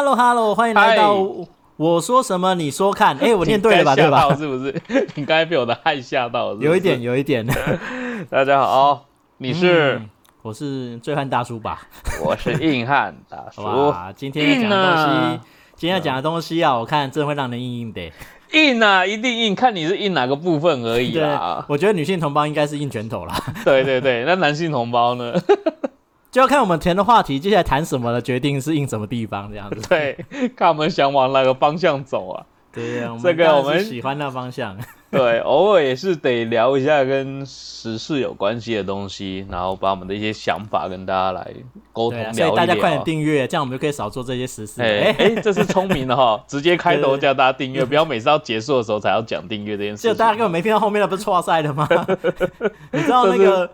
Hello，Hello，Hello，欢迎来到我说什么你说看。哎，我念对了吧？对吧？是不是？你刚才被我的汗吓到是是有一点，。有一点。大家好，你是、嗯我是醉汉大叔吧？我是硬汉大叔，哇，今天要讲的东西啊，今天要讲的东西啊，我看真的会让人硬硬的。硬啊，一定硬，看你是硬哪个部分而已啦。，我觉得女性同胞应该是硬拳头啦，对对对，那男性同胞呢？就要看我们填的话题，接下来谈什么了，决定是印什么地方这样子。对，看我们想往哪个方向走啊？对呀，这个我们喜欢那方向。对，偶尔也是得聊一下跟时事有关系的东西，然后把我们的一些想法跟大家来沟通对啊，聊一聊。所以大家快点订阅，这样我们就可以少做这些实事。哎哎，哎，这是聪明的哈，直接开头叫大家订阅，不要每次要结束的时候才要讲订阅这件事情。就大家根本没听到后面的不是错赛的吗？你知道那个，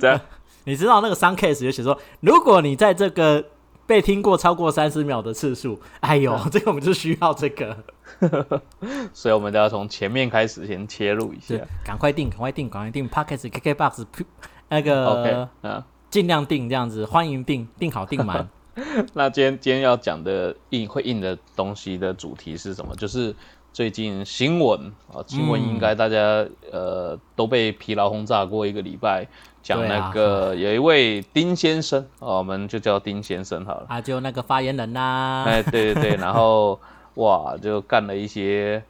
这样你知道那个 sun case 有写说，如果你在这个被听过超过三十秒的次数，哎呦，这个我们就需要这个，所以我们都要从前面开始先切入一下对。，赶快定，赶快定，赶快定 Pockets、KKBox 那 OK，个嗯，尽量定这样子，欢迎定，定好定满。那今天今天要讲的硬会硬的东西的主题是什么？就是最近新闻啊，新闻应该大家、呃都被疲劳轰炸过一个礼拜，讲那个、有一位丁先生哦，我们就叫丁先生好了。啊，就那个发言人呐、哎，对对对，然后哇，就干了一些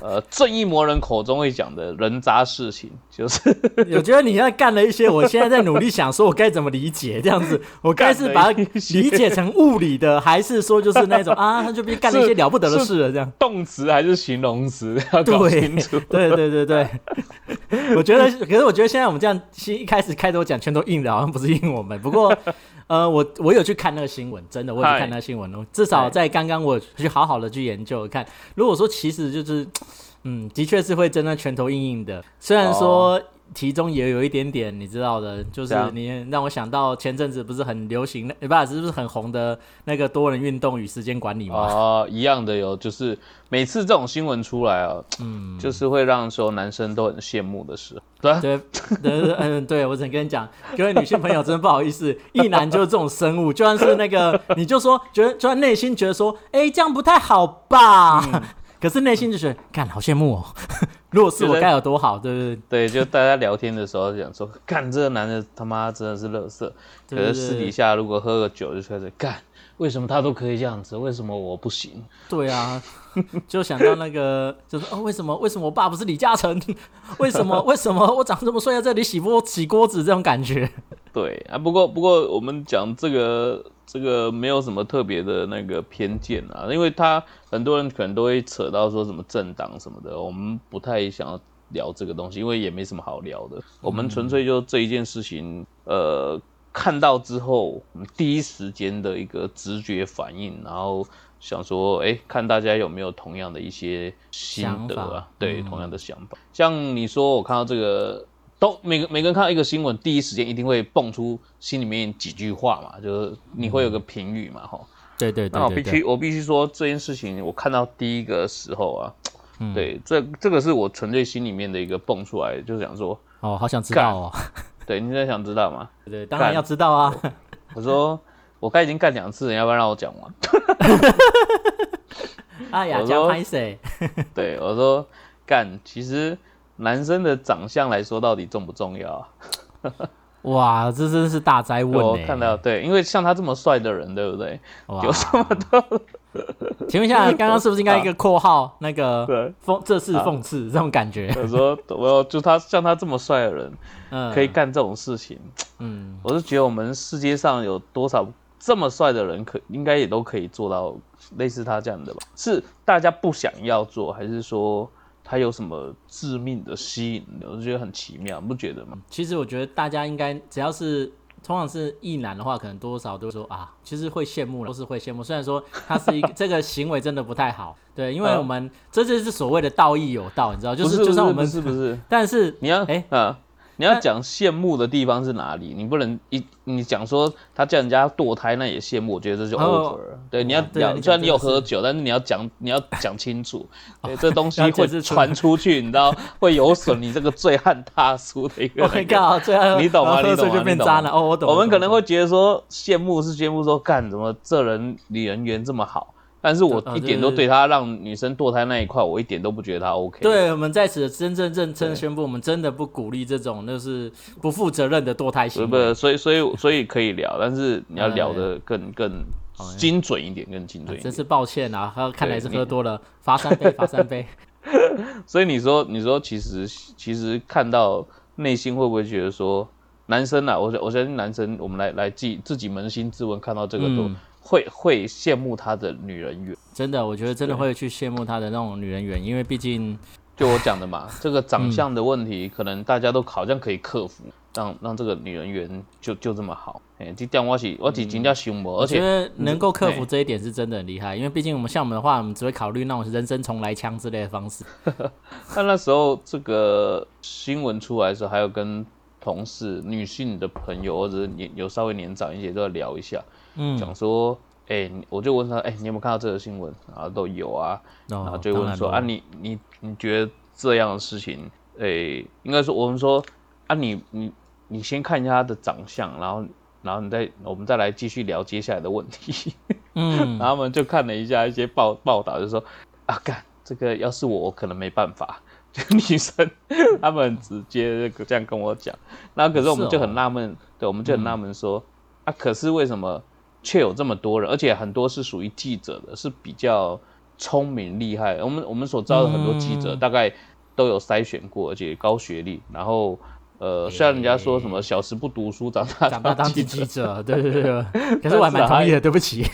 呃正义魔人口中会讲的人渣事情，就是 我觉得你现在干了一些，我现在在努力想说，我该怎么理解这样子，我该是把它理解成物理的，还是说就是那种 啊，他就被干了一些了不得的事了这样。动词还是形容词，对。对对对对，我觉得，可是我觉得现在我们这样，先一开始开头讲全都硬的，好像不是硬我们。不过，呃，我我有去看那个新闻，真的，我有去看那个新闻哦。至少在刚刚我去好好的去研究看，如果说其实就是，嗯，的确是会真的拳头硬硬的。虽然说其中也有一点点，你知道的，就是你让我想到前阵子不是很流行，那不是不是很红的那个多人运动与时间管理吗？哦，一样的有，就是每次这种新闻出来啊，嗯，就是会让所有男生都很羡慕的事。对啊，对，对对，嗯，对我只能跟你讲，各位女性朋友，真的不好意思，一男就是这种生物，就算是那个，你就说觉得，就算内心觉得说，哎，这样不太好吧，可是内心就觉得，干，好羡慕哦，如果是我该有多好，对不对？对，就大家聊天的时候讲说，干这个男的他妈真的是乐色。可是私底下如果喝个酒就开始干，为什么他都可以这样子，为什么我不行？对啊，就想到那个，就是哦，为什么为什么我爸不是李嘉诚？为什么为什么我长这么帅在这里洗锅洗锅子这种感觉？对啊，不过不过我们讲这个这个没有什么特别的那个偏见啊，因为他很多人可能都会扯到说什么政党什么的，我们不太想要聊这个东西，因为也没什么好聊的。我们纯粹就这一件事情，呃，看到之后，第一时间的一个直觉反应，然后想说，哎，看大家有没有同样的一些心得啊？对，同样的想法。像你说，我看到这个。都每个每个人看到一个新闻，第一时间一定会蹦出心里面几句话嘛，就是你会有个评语嘛，哈、对对那我必须我必须说这件事情，我看到第一个时候啊，嗯对，这这个是我纯粹心里面的一个蹦出来，就是想说，哦，好想知道哦，对，你在想知道吗？对，当然要知道啊。我说我刚已经干两次了，要不要让我讲完？哎呀，我说加拍谁？对，我说干，其实男生的长相来说，到底重不重要啊？哇，这真是大灾问我。看到对，因为像他这么帅的人，对不对？有这么多 请问一下，刚刚是不是应该一个括号那个对，讽这是讽刺这种感觉？我说我要就他像他这么帅的人，嗯，可以干这种事情，嗯，我是觉得我们世界上有多少这么帅的人可，应该也都可以做到类似他这样的吧？是大家不想要做，还是说他有什么致命的吸引力？我就觉得很奇妙，你不觉得吗？其实我觉得大家应该只要是。通常是异男的话，可能多少都会说啊，其实会羡慕了，都是会羡慕。虽然说他是一个 这个行为真的不太好，对，因为嗯我们这就是所谓的道义有道，你知道，就不是就算我们是不是但是你要哎啊，你要讲羡慕的地方是哪里？你不能一你讲说他叫人家堕胎，那也羡慕，我觉得这就 over 了。对，你要讲，虽然你有喝酒，但是你要讲，你要讲清楚，对，这东西会传出去，你知道会有损你这个醉汉大叔的一个。我靠，醉汉，你懂吗？你懂吗？就变渣了。哦，我懂。我们可能会觉得说羡慕是羡慕，说干怎么这人女人缘这么好。但是我一点都对他让女生堕胎那一块，我一点都不觉得他 OK。对我们在此真正认真宣布，我们真的不鼓励这种就是不负责任的堕胎行为。不是，所以所以所以可以聊，但是你要聊的更更精准一点，更精准。真是抱歉啊，喝看来是喝多了，罚三杯，罚三杯。所以你说，你说，其实其实看到内心会不会觉得说，男生啊，我我相信男生，我们来来自自己扪心自问，看到这个都。会会羡慕他的女人缘，真的，我觉得真的会去羡慕他的那种女人缘，因为毕竟就我讲的嘛，这个长相的问题，可能大家都好像可以克服，让让这个女人缘就就这么好。哎，这点我是我是真叫羡慕，而且能够克服这一点是真的很厉害，因为毕竟我们像我们的话，我们只会考虑那种人生重来枪之类的方式。那那时候这个新闻出来的时候，还有跟同事、女性的朋友或者年有稍微年长一些都要聊一下。嗯讲说，哎，我就问他，哎，你有没有看到这个新闻？然后都有啊，然后就问说，啊，你你你觉得这样的事情，哎，应该说我们说，啊，你你你先看一下他的长相，然后然后你再我们再来继续聊接下来的问题。嗯，然后我们就看了一下一些报报道，就说，啊，干这个要是我，我可能没办法。就 女生他们直接这样跟我讲，那可是我们就很纳闷，对，我们就很纳闷说，啊，可是为什么？却有这么多人，而且很多是属于记者的，是比较聪明厉害。我们我们所招的很多记者，大概都有筛选过，而且高学历。然后，呃，虽然人家说什么小时不读书，长大长大当记者，对对对，可是我还蛮同意的。对不起，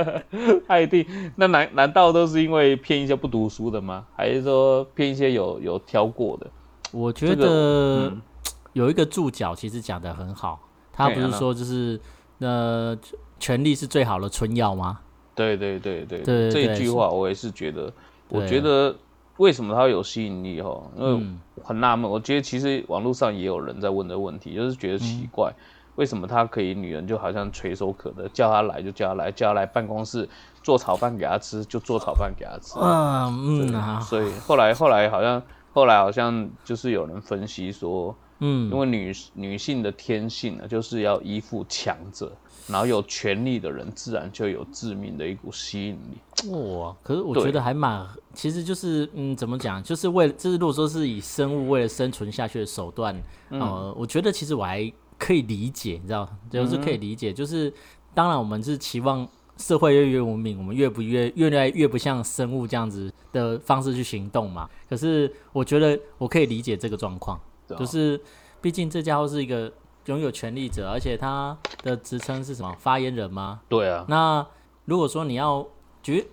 他一定那难难道都是因为骗一些不读书的吗？还是说骗一些有有挑过的？我觉得 有一个注脚其实讲的很好，他不是说就是那。权力是最好的春药吗？对对对对，这一句话我也是觉得。我觉得为什么它有吸引力哈？因为很纳闷。我觉得其实网络上也有人在问的问题，就是觉得奇怪，为什么他可以女人就好像垂手可得，叫他来就叫他来，叫他来办公室做炒饭给他吃就做炒饭给他吃。嗯嗯。所以后来后来好像后来好像就是有人分析说，嗯，因为女女性的天性呢，就是要依附强者。然后有权力的人，自然就有致命的一股吸引力。哇！可是我觉得还蛮，其实就是嗯，怎么讲？就是为了，就是如果说是以生物为了生存下去的手段，呃，我觉得其实我还可以理解，你知道，就是可以理解。就是当然，我们是期望社会越越文明，我们越不越越来越不像生物这样子的方式去行动嘛。可是我觉得我可以理解这个状况，就是毕竟这家伙是一个。拥有权力者，而且他的职称是什么？发言人吗？对啊。那如果说你要举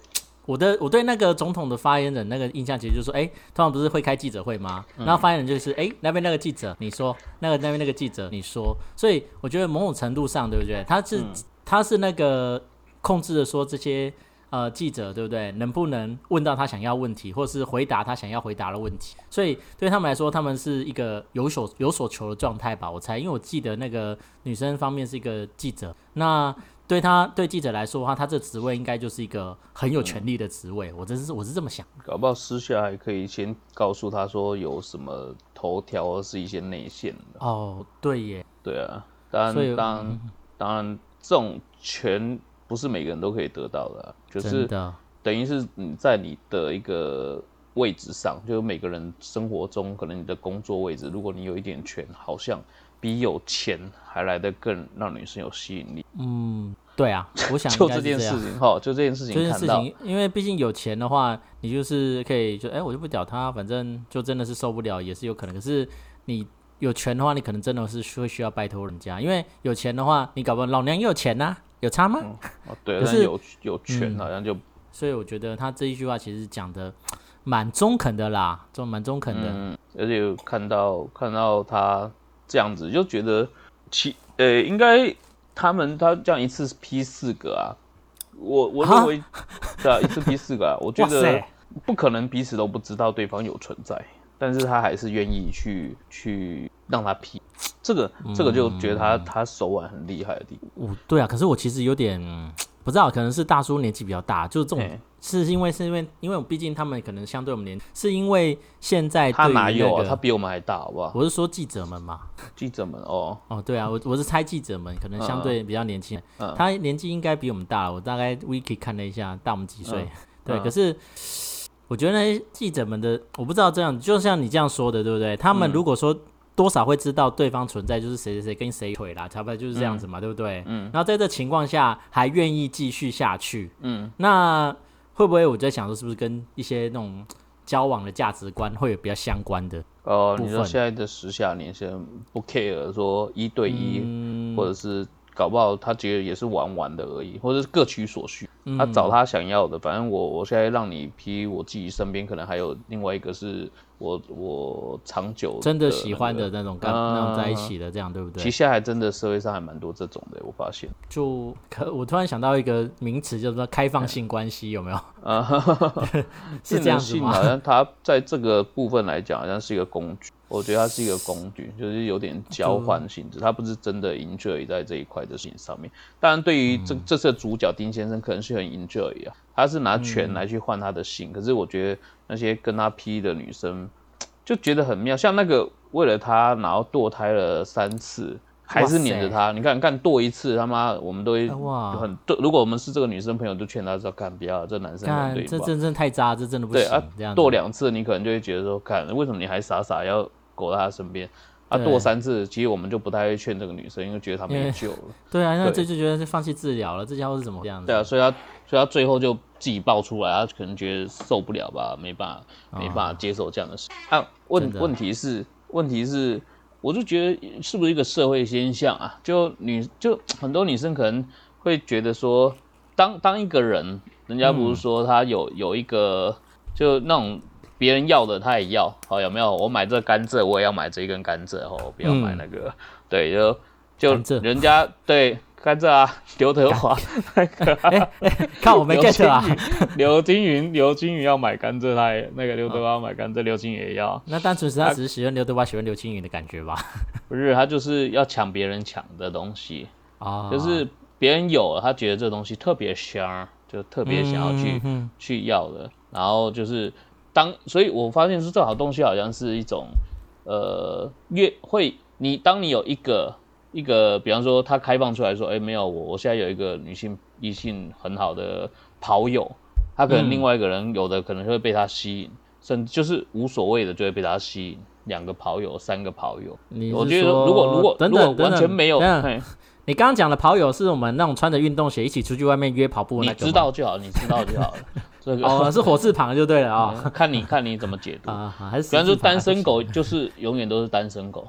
我的，我对那个总统的发言人那个印象，其实就是说，哎，通常不是会开记者会吗？然后发言人就是，哎，那边那个记者，你说，那个那边那个记者，你说。所以我觉得某种程度上，对不对？他是他是那个控制的说这些。呃，记者对不对？能不能问到他想要问题，或是回答他想要回答的问题？所以对他们来说，他们是一个有所有所求的状态吧？我猜，因为我记得那个女生方面是一个记者，那对他对记者来说的话，他这职位应该就是一个很有权力的职位。我真是我是这么想。搞不好私下还可以先告诉他说有什么头条或是一些内线的。哦，对耶。对啊，当然当当然这种权。不是每个人都可以得到的，就是等于是你在你的一个位置上，就是每个人生活中可能你的工作位置，如果你有一点权，好像比有钱还来得更让女生有吸引力。嗯，对啊，我想就这件事情哈，就这件事情，这件事情，因为毕竟有钱的话，你就是可以就哎，我就不屌他，反正就真的是受不了也是有可能。可是你有权的话，你可能真的是会需要拜托人家，因为有钱的话，你搞不好老娘也有钱呐。有差吗？哦，对，但是有有权好像就，所以我觉得他这一句话其实讲的蛮中肯的啦，就蛮中肯的。嗯，而且看到看到他这样子，就觉得其呃，应该他们他这样一次批四个啊，我我认为 对啊，一次批四个，啊，我觉得不可能彼此都不知道对方有存在，但是他还是愿意去去让他劈这个这个就觉得他他手腕很厉害的地方。我对啊，可是我其实有点 不知道，可能是大叔年纪比较大，就是这种。是因为是因为因为毕竟他们可能相对我们年，是因为现在他哪有啊？他比我们还大，好不好？我是说记者们嘛，记者们哦哦，对啊，我我是猜记者们可能相对比较年轻，他年纪应该比我们大，我大概 wiki 看了一下，大我们几岁。对，可是我觉得那些记者们的我不知道这样，就像你这样说的，对不对？他们如果说多少会知道对方存在，就是谁谁谁跟谁腿啦，差不多就是这样子嘛，对不对？嗯。然后在这情况下还愿意继续下去，嗯，那。会不会我在想说，是不是跟一些那种交往的价值观会有比较相关的？哦，你说现在的时下年轻人不 care 说一对一，或者是搞不好他觉得也是玩玩的而已，或者是各取所需，他找他想要的。反正我我现在让你批，我自己身边可能还有另外一个是。我我长久真的喜欢的那种跟那种在一起的这样对不对？其实现在还真的社会上还蛮多这种的，我发现。就可我突然想到一个名词，叫做开放性关系，有没有？啊，是这样子吗？好像它在这个部分来讲，好像是一个工具。我觉得它是一个工具，就是有点交换性质，它不是真的 enjoy 在这一块的事情上面。当然，对于这这次的主角丁先生，可能是很 enjoy 啊，他是拿权来去换他的心。可是我觉得那些跟他 P 的女生就觉得很妙，像那个为了他然后堕胎了三次，还是黏着他。你看，干堕一次，他妈我们都会很对。如果我们是这个女生朋友，就劝他说：“干不要，这男生对这真正太渣，这真的不行。”对啊，堕两次，你可能就会觉得说：“看，为什么你还傻傻要？”狗在他身边，啊，堕三次，其实我们就不太会劝这个女生，因为觉得她没救了。对啊，那这就觉得是放弃治疗了。这家伙是怎么这样子？对啊，所以他，所以他最后就自己爆出来，他可能觉得受不了吧，没办法，没办法接受这样的事。啊，问问题是，问题是，我就觉得是不是一个社会现象啊？就女，就很多女生可能会觉得说，当当一个人，人家不是说他有有一个，就那种。别人要的他也要，好有没有？我买这甘蔗，我也要买这一根甘蔗哦，不要买那个。对，就就人家对甘蔗啊，刘德华那个，看我没 get 啊。刘金云，刘金云要买甘蔗，他也那个刘德华买甘蔗，刘金云也要。那单纯是他只是喜欢刘德华，喜欢刘青云的感觉吧？不是，他就是要抢别人抢的东西啊，就是别人有了，他觉得这东西特别香，就特别想要去去要的，然后就是。当所以，我发现是这好东西好像是一种，呃，越会你当你有一个一个，比方说他开放出来说，哎，没有我，我现在有一个女性异性很好的跑友，他可能另外一个人有的可能会被他吸引，甚至就是无所谓的就会被他吸引，两个跑友、三个跑友，我觉得如果如果如果完全没有。你刚刚讲的跑友是我们那种穿着运动鞋一起出去外面约跑步那个你知道就好，你知道就好了。这个哦，是火字旁就对了啊。看你 看你怎么解读啊？还是比方说单身狗就是永远都是单身狗，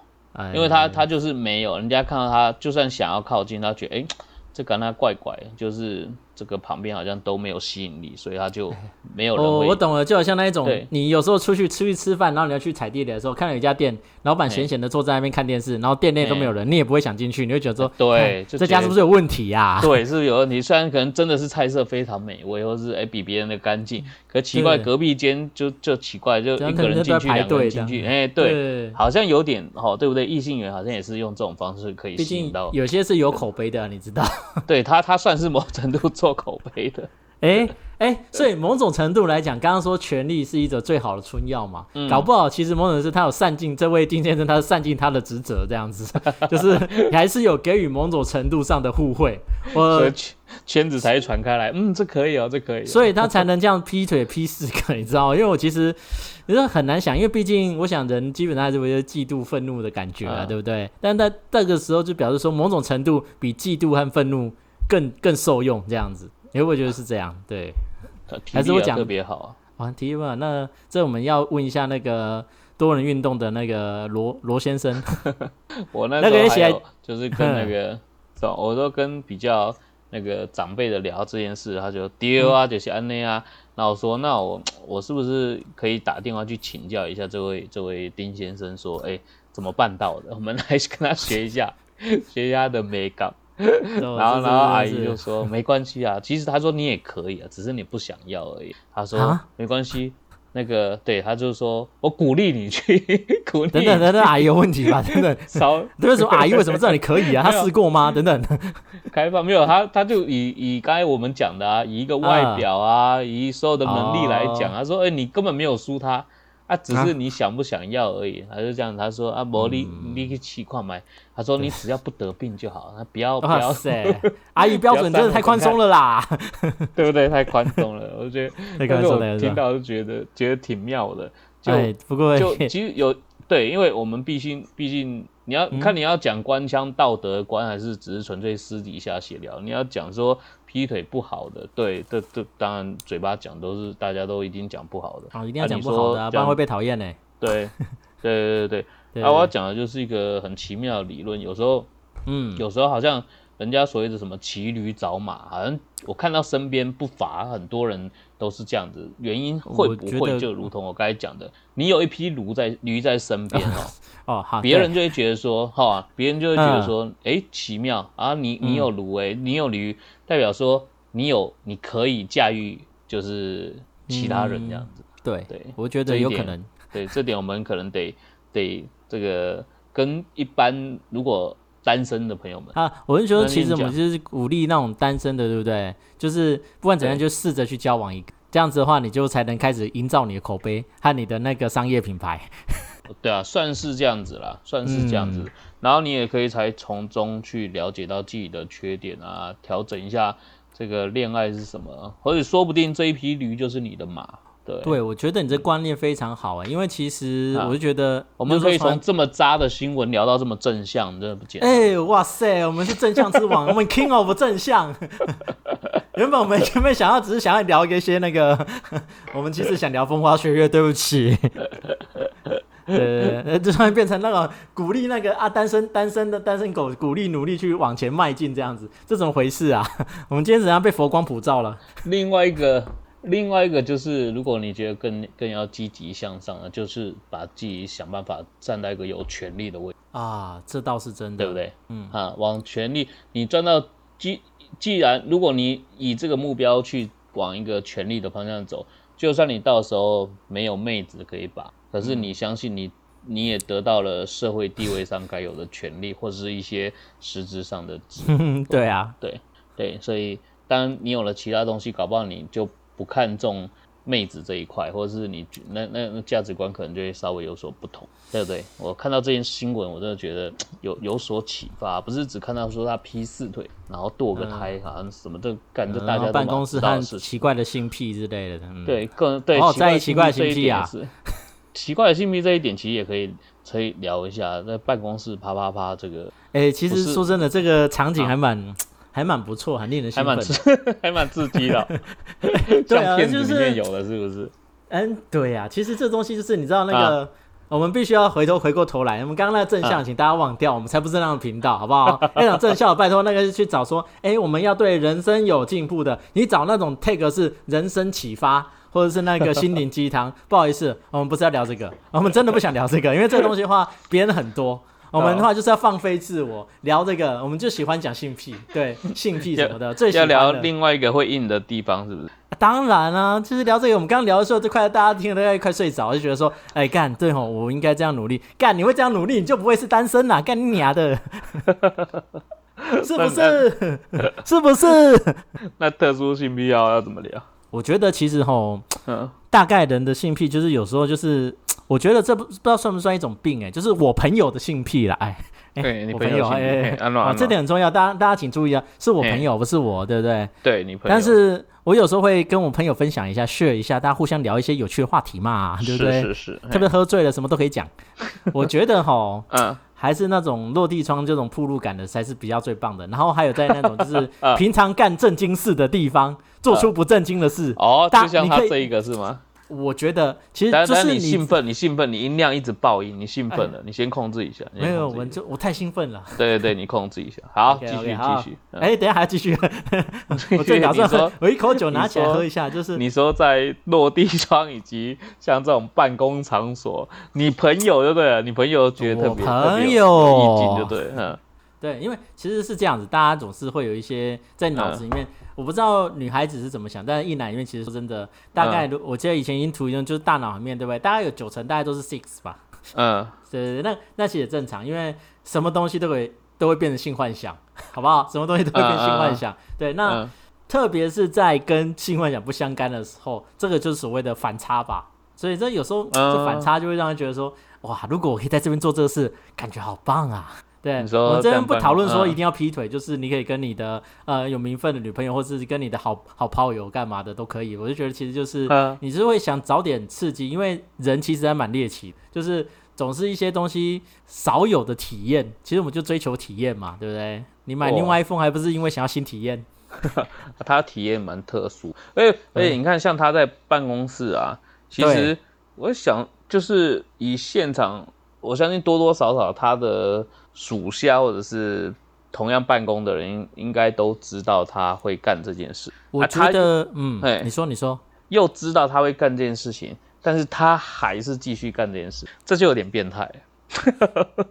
因为他他就是没有人家看到他，就算想要靠近，他觉得哎，这跟他怪怪，就是。这个旁边好像都没有吸引力，所以他就没有人。哦，我懂了，就好像那一种，你有时候出去出去吃饭，然后你要去踩地雷的时候，看到一家店，老板闲闲的坐在那边看电视，然后店内都没有人，你也不会想进去，你会觉得说，对，这家是不是有问题呀？对，是有问题。虽然可能真的是菜色非常美味，或是哎比别人的干净，可奇怪隔壁间就就奇怪，就一个人进去，两个人进去，哎，对，好像有点哦，对不对？异性缘好像也是用这种方式可以吸引到，有些是有口碑的，你知道？对他，他算是某程度做口碑的。哎哎，所以某种程度来讲，刚刚说权力是一种最好的春药嘛，搞不好其实某种是他有善尽这位丁先生，他是善尽他的职责，这样子，就是还是有给予某种程度上的互惠，我圈子才传开来，嗯，这可以哦，这可以，所以他才能这样劈腿劈四个，你知道吗？因为我其实你说很难想，因为毕竟我想人基本上还是有些嫉妒愤怒的感觉啊，对不对？但在这个时候就表示说，某种程度比嫉妒和愤怒更更受用，这样子。你会不会觉得是这样？对，还是我讲特别好啊？啊，提问，那这我们要问一下那个多人运动的那个罗罗先生。我那时候还有就是跟那个，我都跟比较那个长辈的聊这件事，他就丢啊，就是安内啊。那我说，那我我是不是可以打电话去请教一下这位这位丁先生，说，哎，怎么办到的？我们来跟他学一下，学一下的美感。然后，然后阿姨就说：“没关系啊，其实他说你也可以啊，只是你不想要而已。”他说：“没关系，那个对，他就说我鼓励你去 鼓励。等等等等，阿姨有问题吧？等等，少为什么阿姨为什么知道你可以啊？她试过吗？等等，开放没有他，他就以以刚才我们讲的啊，以一个外表啊，以所有的能力来讲，他说，哎，你根本没有输他。他只是你想不想要而已，他就这样。他说啊，魔力你去气矿买。他说你只要不得病就好，他不要不要。阿姨标准真的太宽松了啦，对不对？太宽松了，我觉得。那个听到就觉得觉得挺妙的。就不过就 其实有对，因为我们毕竟毕竟你要看你要讲官腔道德观，还是只是纯粹私底下闲聊？你要讲说。劈腿不好的，对，这这当然嘴巴讲都是大家都一定讲不好的，哦，一定要讲不好的，不然会被讨厌呢。对，对对对 对。啊，我要讲的就是一个很奇妙的理论，有时候，嗯，有时候好像人家所谓的什么骑驴找马，好像我看到身边不乏很多人都是这样子，原因会不会就如同我刚才讲的，你有一匹驴在驴在身边哦。哦，好，别人就会觉得说，哈，别人就会觉得说，哎，奇妙啊，你你有驴哎，你有驴，代表说你有你可以驾驭，就是其他人这样子。对对，我觉得有可能。对，这点我们可能得得这个跟一般如果单身的朋友们啊，我是觉得其实我们就是鼓励那种单身的，对不对？就是不管怎样，就试着去交往一个，这样子的话，你就才能开始营造你的口碑和你的那个商业品牌。对啊，算是这样子啦，算是这样子。然后你也可以才从中去了解到自己的缺点啊，调整一下这个恋爱是什么，或者说不定这一匹驴就是你的马。对，对我觉得你这观念非常好啊，因为其实我就觉得我们可以从这么渣的新闻聊到这么正向，真的不简单。哎，哇塞，我们是正向之王，我们 King of 正向。原本我们前面想要只是想要聊一些那个，我们其实想聊风花雪月，对不起。对，就突然变成那个鼓励那个啊单身单身的单身狗鼓励努力去往前迈进这样子，这怎么回事啊？我们今天怎样被佛光普照了？另外一个，另外一个就是，如果你觉得更更要积极向上的，就是把自己想办法站在一个有权利的位啊，这倒是真的，对不对？嗯啊，往权力，你赚到既既然如果你以这个目标去往一个权力的方向走，就算你到时候没有妹子可以把。可是你相信你，你也得到了社会地位上该有的权利，或者是一些实质上的。对啊，对对，所以当你有了其他东西，搞不好你就不看重妹子这一块，或者是你那那那价值观可能就会稍微有所不同，对不对？我看到这件新闻，我真的觉得 有有所启发，不是只看到说他劈四腿，然后堕个胎，好像什么都干着大家办公室和奇怪的性癖之类的。对，更对，在意奇怪的性癖啊。奇怪的性癖这一点，其实也可以可以聊一下，在办公室啪啪啪这个。哎，其实说真的，这个场景还蛮还蛮不错，很令人兴奋，还蛮刺激 的。对啊，就是有的，是不是？嗯，对呀。其实这东西就是你知道那个，我们必须要回头回过头来，我们刚刚那个正向，请大家忘掉，我们才不是那样的频道，好不好？那种正向，拜托那个去找说，哎，我们要对人生有进步的，你找那种 take 是人生启发。或者是那个心灵鸡汤，不好意思，我们不是要聊这个，我们真的不想聊这个，因为这个东西的话，别人很多，我们的话就是要放飞自我，聊这个，我们就喜欢讲性癖，对性癖什么的，最要聊另外一个会硬的地方，是不是？当然啊，就是聊这个，我们刚刚聊的时候，就快大家听了都要快睡着，就觉得说，哎，干对吼，我应该这样努力，干你会这样努力，你就不会是单身啦，干你娘的，是不是？是不是？那特殊性癖要要怎么聊？我觉得其实吼，大概人的性癖就是有时候就是，我觉得这不不知道算不算一种病哎，就是我朋友的性癖啦，哎，我朋友哎，啊，这点很重要，大家大家请注意啊，是我朋友不是我，对不对？对你朋友，但是我有时候会跟我朋友分享一下，share 一下，大家互相聊一些有趣的话题嘛，对不对？是是是，特别喝醉了什么都可以讲。我觉得哈，嗯，还是那种落地窗这种铺路感的才是比较最棒的。然后还有在那种就是 平常干正经事的地方。做出不正经的事哦，就像他这一个是吗？我觉得其实就是你兴奋，你兴奋，你音量一直爆音，你兴奋了，你先控制一下。没有，我就我太兴奋了。对对对，你控制一下。好，继续继续。哎，等下还要继续。我最打算 我一口酒拿起来喝一下，就是你说在落地窗以及像这种办公场所，你朋友就对了，你朋友觉得特别朋友意境就对，嗯。对，因为其实是这样子，大家总是会有一些在脑子里面。我不知道女孩子是怎么想，但是一男因为其实说真的，大概我记得以前已经图一种就是大脑里面对不对？大概有九成大概都是 six 吧。嗯，对对对，那那其实正常，因为什么东西都会都会变成性幻想，好不好？什么东西都会变性幻想。对，那特别是在跟性幻想不相干的时候，这个就是所谓的反差吧。所以这有时候这反差就会让人觉得说，哇，如果我可以在这边做这个事，感觉好棒啊。对，我们这边不讨论说一定要劈腿，就是你可以跟你的呃有名分的女朋友，或者是跟你的好好炮友干嘛的都可以。我就觉得其实就是你是会想找点刺激，因为人其实还蛮猎奇，就是总是一些东西少有的体验。其实我们就追求体验嘛，对不对？你买另外 iPhone 还不是因为想要新体验？他体验蛮特殊，而且而且你看，像他在办公室啊，其实我想就是以现场，我相信多多少少他的。属下或者是同样办公的人，应该都知道他会干这件事。我觉得，嗯，哎，你说，你说，又知道他会干这件事情，但是他还是继续干这件事，这就有点变态。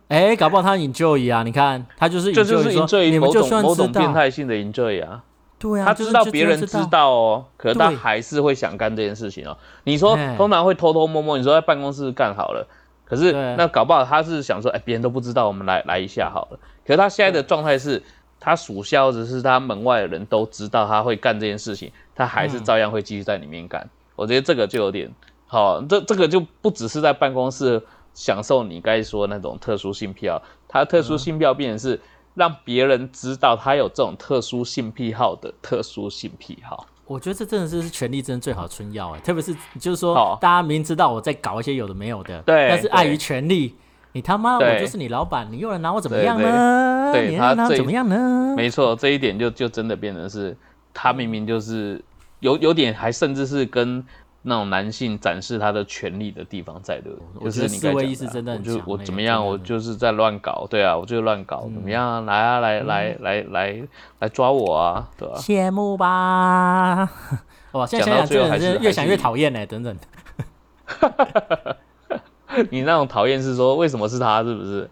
哎，搞不好他 enjoy 啊？你看，他就是这就是 enjoy 某种某种变态性的 enjoy 啊。对啊，他知道别人知道哦，可是他还是会想干这件事情哦。你说通常会偷偷摸摸，你说在办公室干好了。可是那搞不好他是想说，哎，别人都不知道，我们来来一下好了。可是他现在的状态是，他属下或者是他门外的人都知道他会干这件事情，他还是照样会继续在里面干。我觉得这个就有点好，这这个就不只是在办公室享受你该说那种特殊性癖好，他特殊性癖好变成是让别人知道他有这种特殊性癖好的特殊性癖好。我觉得这真的是是权力真的最好的春药哎，特别是就是说，大家明知道我在搞一些有的没有的，对，但是碍于权力，你他妈我就是你老板，你又能拿我怎么样呢？对，他怎么样呢？没错，这一点就就真的变成是，他明明就是有有点，还甚至是跟。那种男性展示他的权利的地方在的，就是你意识真的很强。我怎么样？我就是在乱搞，对啊，我就乱搞，怎么样？来啊，来来来来来抓我啊，对吧？羡慕吧！哇，现在想想真的是越想越讨厌呢，等等。你那种讨厌是说为什么是他？是不是？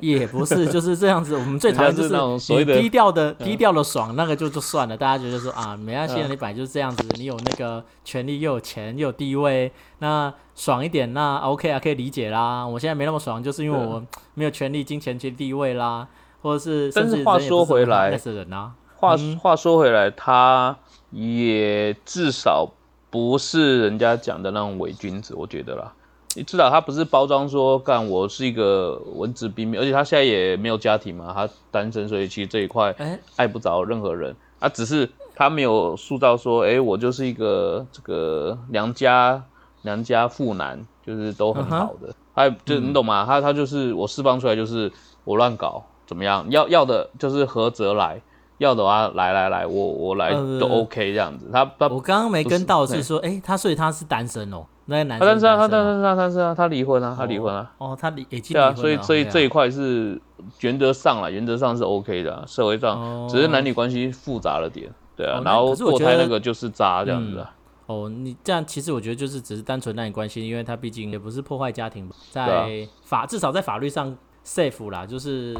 也不是，就是这样子。我们最讨厌就是那种所谓的低调的、低调的爽，那个就就算了。大家觉得说啊，没关系，你本来就是这样子，你有那个权利，又有钱，又有地位，那爽一点，那 OK 啊，可以理解啦。我现在没那么爽，就是因为我没有权利、金钱及地位啦，或者是。但是话说回来，是人啊话话说回来，他也至少不是人家讲的那种伪君子，我觉得啦。你知道他不是包装说干我是一个文质彬彬，而且他现在也没有家庭嘛，他单身，所以其实这一块爱不着任何人。啊，只是他没有塑造说，哎，我就是一个这个良家良家妇男，就是都很好的。哎，就你懂吗？他他就是我释放出来就是我乱搞怎么样？要要的就是合则来，要的话来来来，我我来都 OK 这样子。他他我刚刚没跟到是说，哎，他所以他是单身哦。那男他但是啊，他但是啊，但是啊，他离婚啊，他离婚啊。哦，他离已经对啊，所以所以这一块是原则上了，原则上是 OK 的，社会上只是男女关系复杂了点，对啊。然后堕胎那个就是渣这样子。哦，你这样其实我觉得就是只是单纯男女关系，因为他毕竟也不是破坏家庭，在法至少在法律上 safe 啦，就是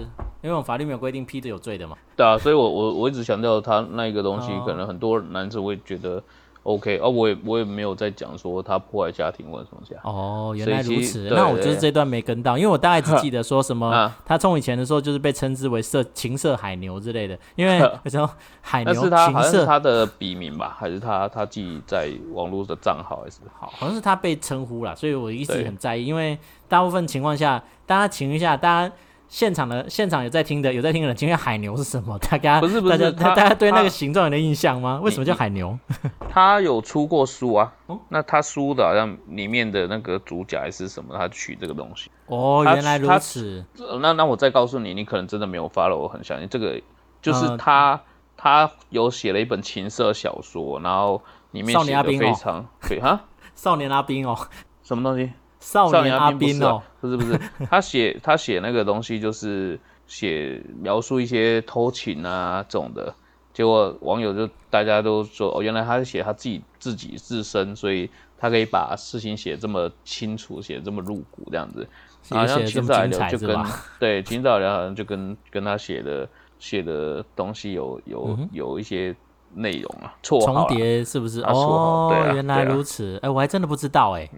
因为我们法律没有规定劈的有罪的嘛。对啊，所以我我我一直强调他那一个东西，可能很多男子会觉得。OK，哦，我也我也没有在讲说他破坏家庭或者什么这样。哦，原来如此。那我就是这段没跟到，因为我大概只记得说什么，他从以前的时候就是被称之为色情色海牛之类的，因为什么海牛情色是他的笔名吧，还是他他自己在网络的账号还是好？好像是他被称呼了，所以我一直很在意，因为大部分情况下，大家请一下，大家。现场的现场有在听的，有在听的人，请问海牛是什么？大家不是不是，大家对那个形状有印象吗？为什么叫海牛？他有出过书啊，那他书的好像里面的那个主角还是什么？他取这个东西哦，原来如此。那那我再告诉你，你可能真的没有发了，我很相信这个就是他他有写了一本情色小说，然后里面写的非常对哈，少年阿兵哦，什么东西？少年阿斌哦，不是不是，他写他写那个东西就是写描述一些偷情啊这种的，结果网友就大家都说哦，原来他是写他自己自己自身，所以他可以把事情写这么清楚，写这么入骨这样子，好像秦早聊就跟 对秦早聊好像就跟跟他写的写的东西有有有一些内容啊，错重叠是不是？哦，原来如此。哎，我还真的不知道哎。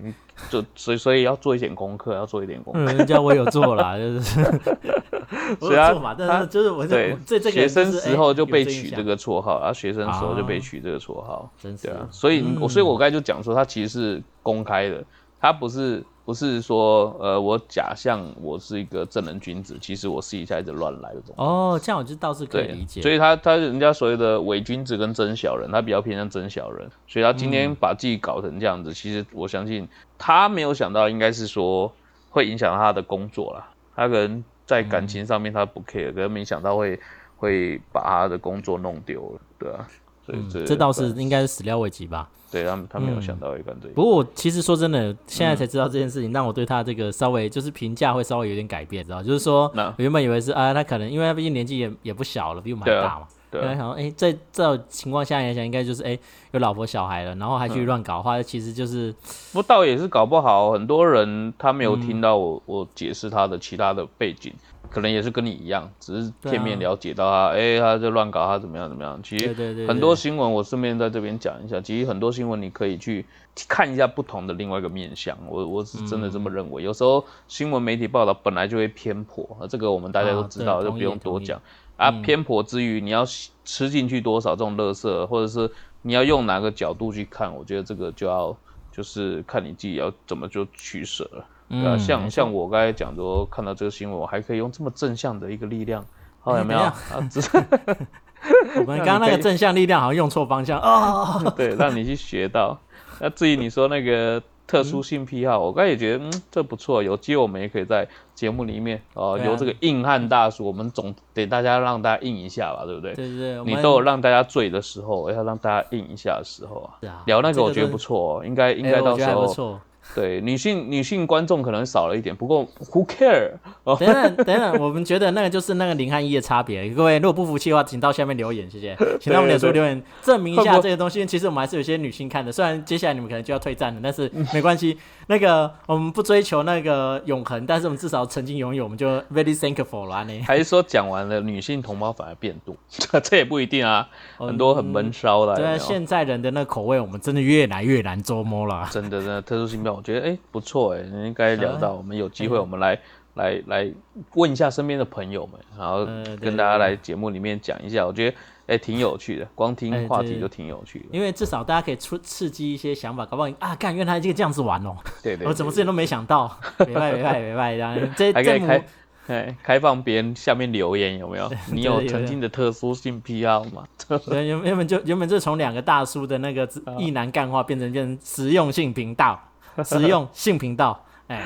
就所以所以要做一点功课，要做一点功课。人家我有做啦，就是。所以他他就是我对这这个学生时候就被取这个绰号，然后学生时候就被取这个绰号，真是啊。所以我所以我刚才就讲说，他其实是公开的，他不是。不是说，呃，我假象我是一个正人君子，其实我私底下一直乱来的。哦，这样我就倒是可以理解。所以他他人家所谓的伪君子跟真小人，他比较偏向真小人，所以他今天把自己搞成这样子，其实我相信他没有想到，应该是说会影响他的工作啦。他可能在感情上面他不 care，可是没想到会会把他的工作弄丢了，对啊。所以这这倒是应该是始料未及吧。对他们，他没有想到一个这。不过我其实说真的，现在才知道这件事情，让我对他这个稍微就是评价会稍微有点改变，知道？就是说，我原本以为是啊，他可能因为他毕竟年纪也也不小了，比我们还大嘛。对。想说，哎，在这种情况下来讲，应该就是哎有老婆小孩了，然后还去乱搞的话，其实就是。不倒也是搞不好，很多人他没有听到我我解释他的其他的背景。可能也是跟你一样，只是片面了解到他，哎，他在乱搞，他怎么样怎么样。其实很多新闻，我顺便在这边讲一下。其实很多新闻你可以去看一下不同的另外一个面向。我我是真的这么认为。有时候新闻媒体报道本来就会偏颇，这个我们大家都知道，就不用多讲。啊，偏颇之余，你要吃进去多少这种垃圾，或者是你要用哪个角度去看，我觉得这个就要就是看你自己要怎么就取舍了。呃，像像我刚才讲说，看到这个新闻，我还可以用这么正向的一个力量，好有没有？啊，我们刚刚那个正向力量好像用错方向哦。对，让你去学到。那至于你说那个特殊性癖好，我刚才也觉得，嗯，这不错，有机会我们也可以在节目里面哦，由这个硬汉大叔，我们总得大家让大家硬一下吧，对不对？对对对。你都有让大家醉的时候，要让大家硬一下的时候啊。聊那个我觉得不错，应该应该到时候。对女性女性观众可能少了一点，不过 who care？等等等等，我们觉得那个就是那个零和一的差别。各位如果不服气的话，请到下面留言，谢谢，请到我们脸书留言证明一下这些东西。其实我们还是有些女性看的，虽然接下来你们可能就要退战了，但是没关系。那个我们不追求那个永恒，但是我们至少曾经拥有，我们就 very thankful 啦。呢，还是说讲完了，女性同胞反而变多？这也不一定啊，很多很闷骚的。对，现在人的那口味，我们真的越来越难捉摸了。真的，真的特殊性标，我觉得哎不错哎，应该聊到，我们有机会我们来来来问一下身边的朋友们，然后跟大家来节目里面讲一下，我觉得。哎，挺有趣的，光听话题就挺有趣的。因为至少大家可以出刺激一些想法，搞不好啊，干原来这个这样子玩哦。对对。我怎么之前都没想到，明白明白明白这还可以开，哎，开放别人下面留言有没有？你有曾经的特殊性癖好吗？对，原原本就原本就从两个大叔的那个意男干话变成变成实用性频道，实用性频道。哎，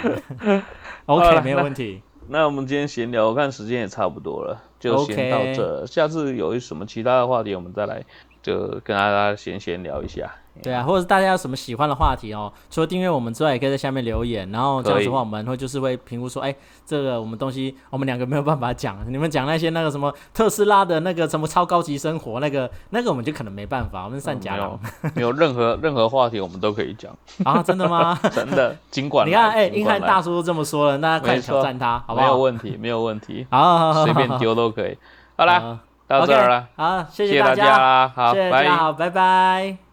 OK，没有问题。那我们今天闲聊，我看时间也差不多了，就先到这。下次有什么其他的话题，我们再来，就跟大家闲闲聊一下。对啊，或者是大家有什么喜欢的话题哦，除了订阅我们之外，也可以在下面留言。然后这样子的话，我们会就是会评估说，哎，这个我们东西我们两个没有办法讲，你们讲那些那个什么特斯拉的那个什么超高级生活，那个 那个我们就可能没办法，我们善假了。没有任何任何话题，我们都可以讲 啊？真的吗？真的，尽管你看，哎，英汉大叔都这么说了，大家快挑战他，好不好？没有问题，没有问题，好，随便丢都可以。好啦，到这儿了，好，谢谢大家啦，好，谢谢大家，好，拜拜。